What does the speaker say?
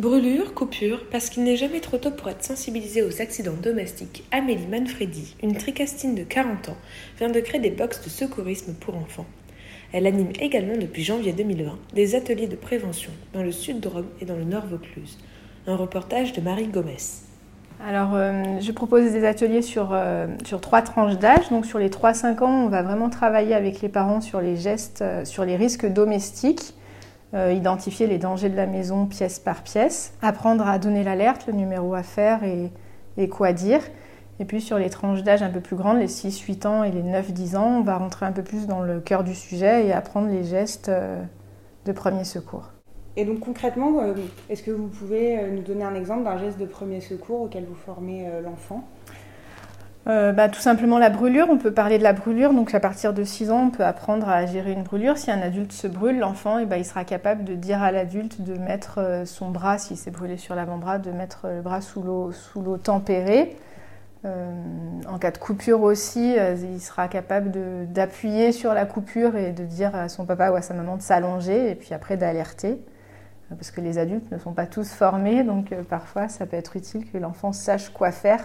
Brûlure, coupure, parce qu'il n'est jamais trop tôt pour être sensibilisé aux accidents domestiques, Amélie Manfredi, une tricastine de 40 ans, vient de créer des box de secourisme pour enfants. Elle anime également depuis janvier 2020 des ateliers de prévention dans le sud de Rome et dans le nord Vaucluse. Un reportage de Marie Gomez. Alors, euh, je propose des ateliers sur, euh, sur trois tranches d'âge. Donc, sur les 3-5 ans, on va vraiment travailler avec les parents sur les gestes, euh, sur les risques domestiques, identifier les dangers de la maison pièce par pièce, apprendre à donner l'alerte, le numéro à faire et, et, quoi dire. Et puis, sur les tranches d'âge un peu plus grandes, les 6-8 ans et les 9-10 ans, on va rentrer un peu plus dans le cœur du sujet et apprendre les gestes de premier secours. Et donc concrètement, euh, est-ce que vous pouvez euh, nous donner un exemple d'un geste de premier secours auquel vous formez euh, bah, tout simplement la brûlure, on peut parler de la brûlure, donc à partir de 6 ans on peut apprendre à gérer une brûlure. Si un adulte se brûle, l'enfant eh ben, sera capable de dire à l'adulte de mettre son bras, s'il s'est brûlé sur l'avant-bras, de mettre le bras sous l'eau, sous l'eau tempérée. en cas de coupure aussi, il sera capable d'appuyer sur la coupure et de dire à son papa ou à sa maman de s'allonger et puis après d'alerter parce que les adultes ne sont pas tous formés, donc euh, parfois ça peut être utile que l'enfant sache quoi faire